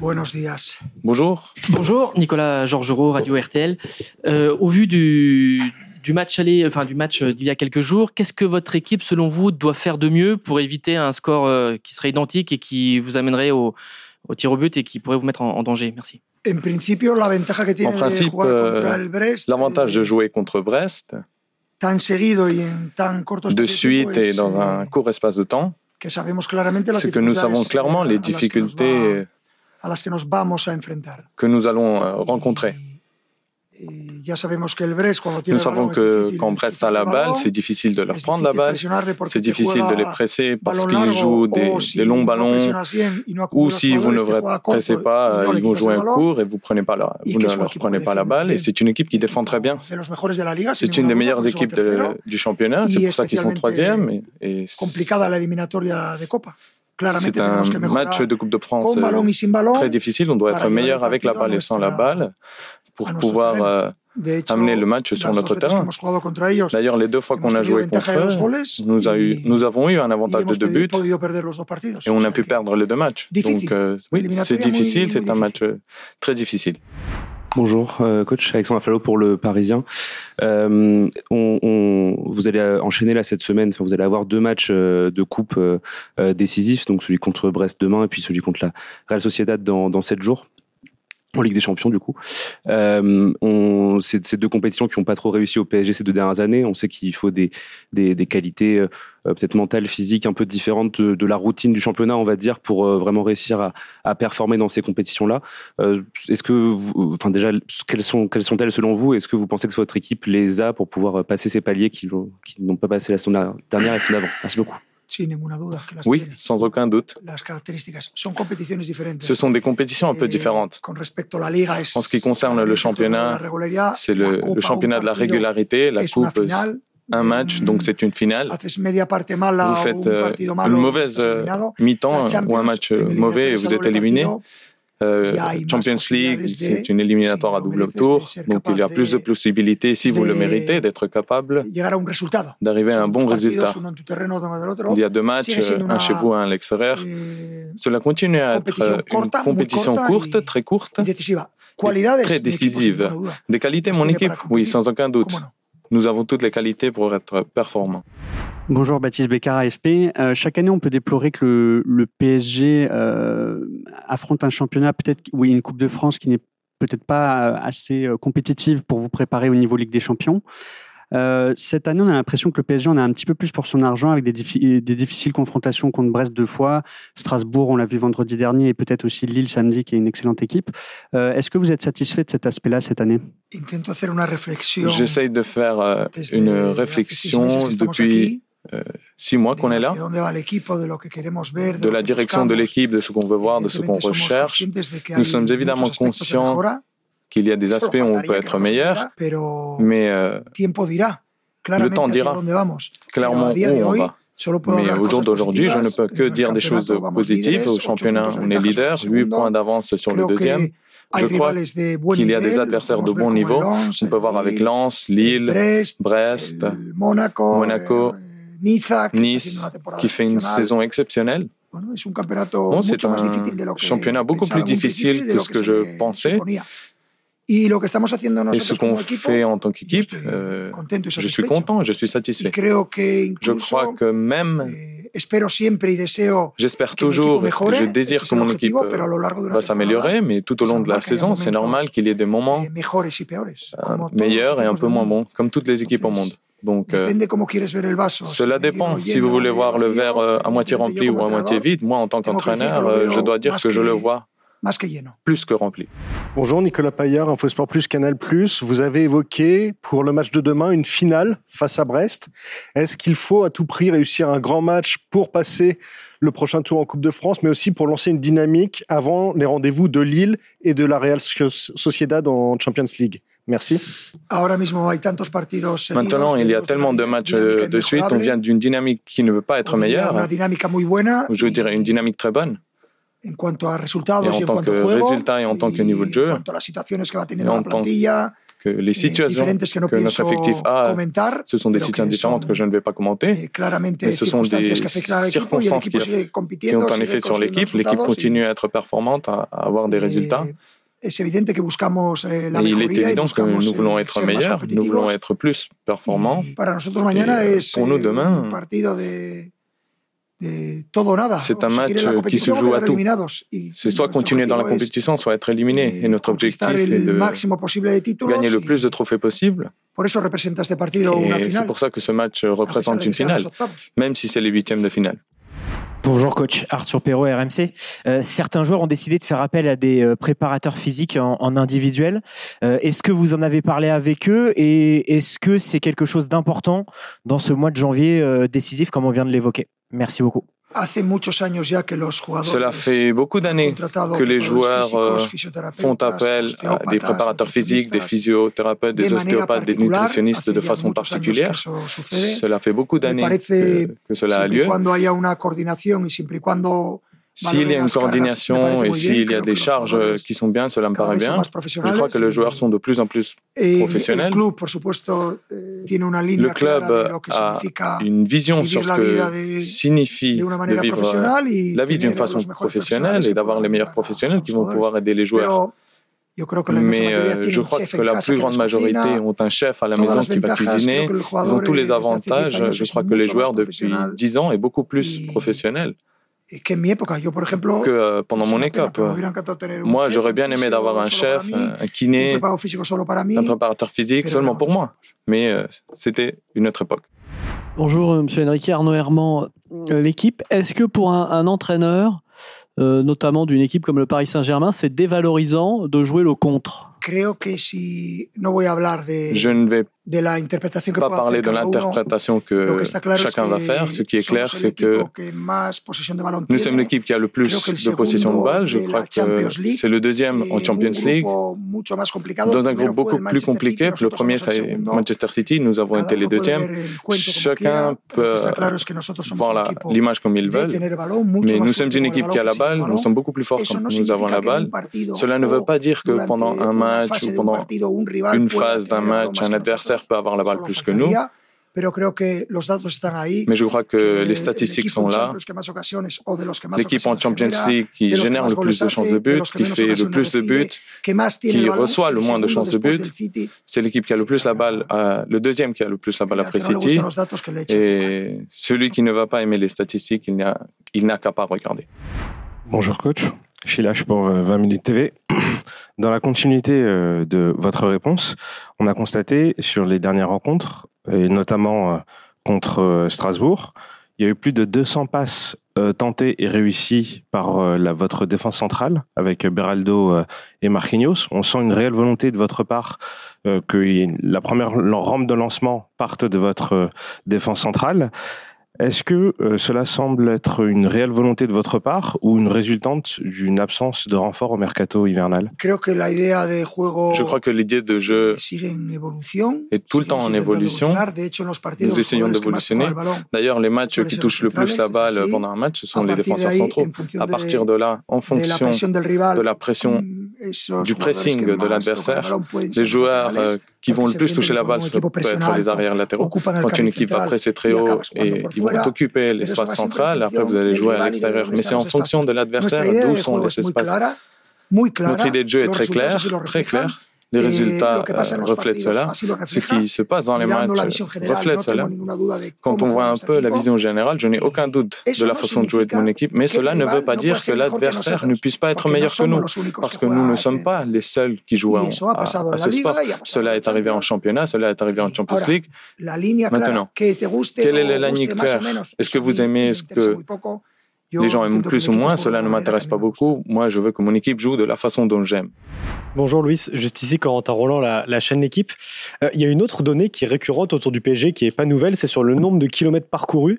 Buenos días. Bonjour. Bonjour, Nicolas Georgerot, Radio RTL. Euh, au vu du, du match aller, enfin du match d'il y a quelques jours, qu'est-ce que votre équipe, selon vous, doit faire de mieux pour éviter un score euh, qui serait identique et qui vous amènerait au, au tir au but et qui pourrait vous mettre en, en danger? Merci. En principe, euh, contra el Brest, L'avantage de eh, jouer contre Brest, tan seguido y en tan corto de suite et dans eh, un court espace de temps, que sabemos claramente las c'est que nous savons clairement les difficultés a las que nos vamos a enfrentar. que nous allons euh, rencontrer. Nous savons que quand Brest a la balle, c'est difficile de leur prendre la balle, c'est difficile de les presser parce qu'ils jouent des, longs ballons, ou si vous ne pressez pas, ils vont jouer un court et vous, prenez pas la, Y vous que ne leur prenez pas la balle. Et c'est une équipe qui défend très bien. C'est une des meilleures équipes de- du championnat, c'est pour ça qu'ils sont troisième. Et, et c'est un match de Coupe de France euh, très difficile. On doit être meilleur avec la balle et sans la balle pour pouvoir euh, amener le match sur notre terrain. D'ailleurs, les deux fois qu'on a joué contre eux, nous, a eu, y- nous avons eu un avantage de deux buts et on a pu perdre les deux matchs. Donc, euh, oui, c'est difficile, c'est un match très difficile. Bonjour, euh, coach Alexandre Affalo pour le Parisien. Euh, on, on- vous allez enchaîner là cette semaine. Enfin, vous allez avoir deux matchs euh, de coupe euh, décisifs, donc celui contre Brest demain et puis celui contre la Real Sociedad dans, dans sept jours. En Ligue des Champions, du coup. Euh, c'est ces deux compétitions qui n'ont pas trop réussi au PSG ces deux dernières années. On sait qu'il faut des, qualités euh, euh, peut-être mentales, physiques, un peu différentes de, la routine du championnat, on va dire, pour euh, vraiment réussir à, performer dans ces compétitions-là. Est-ce que, vous, enfin déjà, quelles sont quelles sont-elles selon vous? Est-ce que vous pensez que votre équipe les a pour pouvoir passer ces paliers qui, n'ont pas passé la saison dernière et saison d'avant? Merci beaucoup. Sin ninguna duda que las Oui, tiene. sans aucun doute. Las características son competiciones diferentes. Ce sont des compétitions un peu Eh, différentes. Con respecto a la liga, es En ce qui concerne le championnat. C'est le, Copa, le championnat de la régularité, la coupe, un match, Mm, donc c'est une finale. Vous faites euh, une mauvaise euh, mi-temps ou un match euh, mauvais et vous êtes éliminé. Euh, Champions League, c'est une éliminatoire à double tour, donc il y a plus de possibilités, si vous le méritez, d'être capable d'arriver à un bon résultat. Il y a deux matchs, un chez vous, un à l'extérieur. Eh, Cela continue à être euh, une compétition courte, très courte. très décisive. Des qualités, mon équipe Oui, sans aucun doute. Nous avons toutes les qualités pour être performants. Bonjour Baptiste Bécard, AFP. Euh, chaque année, on peut déplorer que le, PSG euh, affronte un championnat, peut-être, oui, une Coupe de France qui n'est peut-être pas euh, assez compétitive pour vous préparer au niveau Ligue des Champions. Euh, cette année, on a l'impression que le PSG en a un petit peu plus pour son argent avec des, diffi- des difficiles confrontations contre Brest deux fois, Strasbourg, on l'a vu vendredi dernier, et peut-être aussi Lille samedi, qui est une excellente équipe. Euh, Est-ce que vous êtes satisfait de cet aspect-là cette année? J'essaye de faire euh, une réflexion depuis six mois qu'on est là, de la direction de l'équipe, de ce qu'on veut voir, de ce qu'on recherche. Nous sommes évidemment conscients qu'il y a des aspects où on peut être meilleur, mais euh, claramente temps dira clairement où on va. Mais au jour d'aujourd'hui, je ne peux que dire des choses positives. Au championnat, on est leader, sobre el 8 segundo. points d'avance sur le deuxième. Je crois qu'il y a des adversaires de bon niveau. On peut voir avec Lens, Lille, Brest, Monaco, eh, Nice, qui fait une saison exceptionnelle. Bon, c'est un championnat beaucoup plus difficile que ce que je pensais. Y lo que estamos haciendo Et ce nosotros qu'on como equipo, fait en tant qu'équipe, euh, je suis content, je suis satisfait. Je crois que même, eh, j'espère toujours, mejore, je désire que mon équipe euh, va s'améliorer, mais tout au long de la saison, c'est normal qu'il y ait des moments eh, peores, euh, meilleurs et un peu moins bons, comme toutes les équipes au monde. Donc, euh, cela dépend. Si vous voulez voir le verre euh, à moitié rempli ou à moitié vide, moi, en tant qu'entraîneur, je dois dire que je le vois más que lleno. plus que rempli. Bonjour Nicolas Paillard, Infosport Plus, Canal Plus. Vous avez évoqué pour le match de demain une finale face à Brest. Est-ce qu'il faut à tout prix réussir un grand match pour passer le prochain tour en Coupe de France, mais aussi pour lancer une dynamique avant les rendez-vous de Lille et de la Real Soc- Sociedad en Champions League? Merci. Maintenant, il y a tellement de matchs euh, de suite, on vient d'une dynamique qui ne peut pas être meilleure, je dirais une dynamique très bonne en cuanto a resultados y en, tant que niveau de jeu, en cuanto que les situations que, no que notre effectif a, ce sont des situations différentes que je ne vais pas commenter, mais ce sont des circonstances qui, ont un effet sur l'équipe. L'équipe continue à être performante, à, avoir des résultats. Es il est évident que nous voulons être meilleurs, nous voulons être plus performants. Pour nous demain, un partido de c'est un match qui se joue à tout. C'est soit continuer dans la compétition, soit être éliminé. Et notre objectif est de gagner le plus de trophées possible. Et c'est pour ça que ce match représente une finale, même si c'est les huitièmes de finale. Bonjour coach, Arthur Perrault, RMC. Euh, certains joueurs ont décidé de faire appel à des euh, préparateurs physiques en, individuel. Euh, est-ce que vous en avez parlé avec eux et est-ce que c'est quelque chose d'important dans ce mois de janvier décisif comme on vient de l'évoquer? Merci beaucoup. Cela fait beaucoup d'années que les joueurs euh, font appel à des préparateurs physiques, des physiothérapeutes, des ostéopathes, des nutritionnistes de façon particulière. Cela fait beaucoup d'années que, cela a lieu. S'il y a une coordination et s'il y a des charges qui sont bien, cela me paraît bien. Je crois que les joueurs sont de plus en plus professionnels. Le club a une vision sur ce que signifie de vivre la vie d'une façon professionnelle et d'avoir les meilleurs professionnels qui vont pouvoir aider les joueurs. Mais je crois que la euh, plus grande majorité ont un chef à la maison qui va cuisiner. Ils ont tous les avantages. Je crois que les joueurs, depuis 10 ans, est beaucoup plus professionnels que pendant mon école, moi j'aurais bien aimé d'avoir un chef, un kiné, un préparateur physique seulement pour moi. Mais euh, c'était une autre époque. Bonjour euh, Monsieur Henrique, Arnaud Herman, euh, l'équipe. Est-ce que pour un, entraîneur, notamment d'une équipe comme le Paris Saint-Germain, c'est dévalorisant de jouer le contre? je ne vais pas parler de l'interprétation que chacun va faire. Ce qui est clair, c'est que, nous sommes l'équipe qui a le plus de possession de balle. Je crois que c'est le deuxième en Champions League. Dans un groupe beaucoup plus compliqué, le premier c'est Manchester City, nous avons été les deuxièmes. Chacun peut voir l'image comme il veut, mais nous sommes une équipe qui a la balle, nous sommes beaucoup plus forts quand nous avons la balle. Cela ne veut pas dire que pendant un match, ou pendant une phase d'un match, un adversaire peut avoir la balle plus que nous. Mais je crois que les statistiques sont là. L'équipe en Champions League qui génère le plus de chances de but, qui fait le plus de buts, qui reçoit le moins de chances de but, c'est l'équipe qui a le plus la balle, euh, le deuxième qui a le plus la balle après City. Et celui qui ne va pas aimer les statistiques, il n'a qu'à pas regarder. Bonjour coach, je suis là pour euh, 20 minutes TV. Dans la continuité euh, de votre réponse, on a constaté sur les dernières rencontres, et notamment euh, contre euh, Strasbourg, il y a eu plus de 200 passes tentées et réussies par la, votre défense centrale avec Beraldo et Marquinhos. On sent une réelle volonté de votre part que la première rampe de lancement parte de votre défense centrale. Est-ce que euh, cela semble être une réelle volonté de votre part ou une résultante d'une absence de renfort au mercato hivernal? Je crois que l'idée de jeu est tout le temps en évolution. Nous essayons d'évolutionner. D'ailleurs, les matchs qui touchent le plus la balle pendant un match, ce sont les défenseurs centraux. À partir de là, en fonction de la pression du pressing de l'adversaire, les joueurs qui vont le plus toucher la balle peuvent être les arrières latéraux. Quand une équipe va presser très haut et ils vont occuper l'espace central, après vous allez jouer à l'extérieur. Mais c'est en fonction de l'adversaire d'où sont les espaces. Notre idée de jeu est très claire, très claire. Les résultats euh, reflètent cela. Ce qui se passe dans les matchs reflète cela. Quand on voit un peu la vision générale, je n'ai aucun doute de la façon de jouer de mon équipe, mais cela ne veut pas dire que l'adversaire ne puisse pas être meilleur que nous, parce que nous ne sommes pas les seuls qui jouent à, ce sport. Cela est arrivé en championnat, cela est arrivé en Champions League. Maintenant, quelle est la ligne claire Est-ce que vous aimez ce que les gens aiment plus ou moins, cela ne m'intéresse pas beaucoup. Moi, je veux que mon équipe joue de la façon dont j'aime. Bonjour Louis, juste ici Corentin Roland, la, la chaîne L'équipe. Euh, il y a une autre donnée qui est récurrente autour du PSG qui n'est pas nouvelle, c'est sur le nombre de kilomètres parcourus.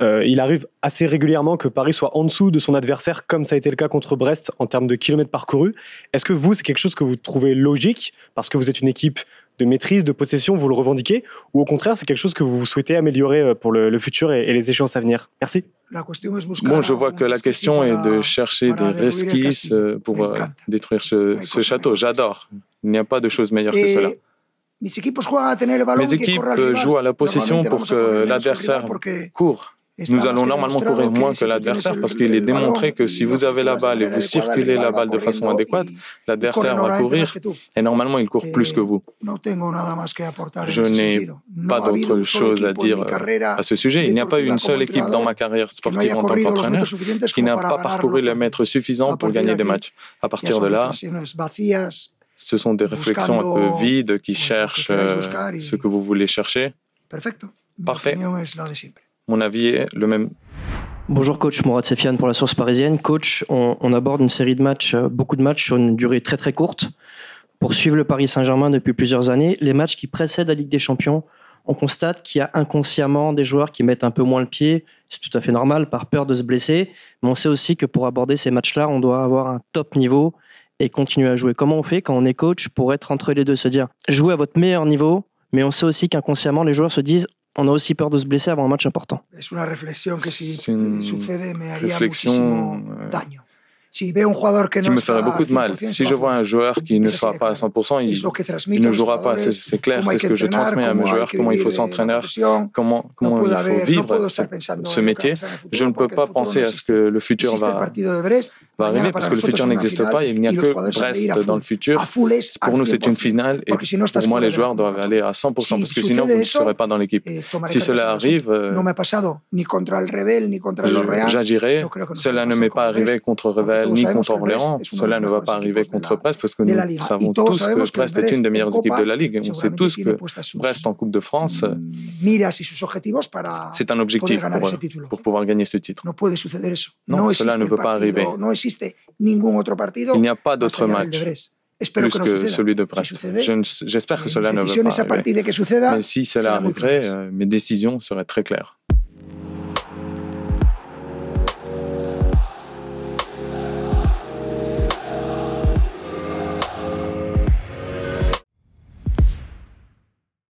Euh, il arrive assez régulièrement que Paris soit en dessous de son adversaire, comme ça a été le cas contre Brest en termes de kilomètres parcourus. Est-ce que vous, c'est quelque chose que vous trouvez logique parce que vous êtes une équipe de maîtrise, de possession, vous le revendiquez Ou au contraire, c'est quelque chose que vous souhaitez améliorer euh, pour le, le futur et, et, les échéances à venir? Merci. Bon, je vois que la question est de chercher des resquisses euh, pour euh, détruire ce, ce château. J'adore. Il n'y a pas de chose meilleure que cela. Mes équipes jouent à la possession pour que l'adversaire court. Nous allons normalement courir moins que l'adversaire parce qu'il est démontré que si vous avez la balle et vous circulez la balle de façon adéquate, l'adversaire va courir et normalement il court plus que vous. Más que aportar Je n'ai pas d'autre chose à dire à ce sujet. Il n'y a pas eu une seule équipe dans ma carrière sportive en tant qu'entraîneur qui n'a pas parcouru les mètres suffisants pour gagner des matchs. À partir de là, ce sont des réflexions un peu vides qui cherchent euh, ce que vous voulez chercher. Parfait. Mon avis est le même. Bonjour coach, Mourad Sefiane pour la source parisienne. Coach, on, aborde une série de matchs, euh, beaucoup de matchs sur une durée très très courte. Pour suivre le Paris Saint-Germain depuis plusieurs années, les matchs qui précèdent la Ligue des Champions, on constate qu'il y a inconsciemment des joueurs qui mettent un peu moins le pied. C'est tout à fait normal par peur de se blesser. Mais on sait aussi que pour aborder ces matchs-là, on doit avoir un top niveau et continuer à jouer. Comment on fait quand on est coach pour être entre les deux, se dire jouer à votre meilleur niveau, mais on sait aussi qu'inconsciemment les joueurs se disent on a aussi peur de se blesser avant un match important. Que si C'est une sucede me haría réflexion euh, daño. Si veo un jugador que qui no me ferait beaucoup de mal. 100%, Si je vois un joueur qui ne sera pas à 100%, il, ne jouera pas. C'est clair, c'est ce que je transmets à mes joueurs, comment il faut s'entraîner, comment, il faut vivre ce, métier. Je ne peux pas penser à ce que le futur va, va arriver parce que le futur n'existe pas. Il n'y a que Brest dans le futur. Pour nous, c'est une 100%, finale et pour moi, les joueurs doivent aller à 100% Si parce que sinon, vous ne serez pas dans l'équipe. eh, Si cela arrive, euh, j'agirai. Cela ne m'est pas arrivé contre Revel ni contre Orléans. Cela ne va pas arriver contre Brest parce que nous savons tous que Brest est une des meilleures équipes de la Ligue. On sait tous que Brest en Coupe de France, para c'est un objectif pour, pouvoir gagner ce titre. No puede suceder eso. No, no cela ne peut pas arriver. No existe ningún otro partido Il n'y a pas d'autre match. Espero plus que celui de Brest. J'espère que mis cela ne va pas arriver. Mais si cela arriverait, euh, mes décisions seraient très claires.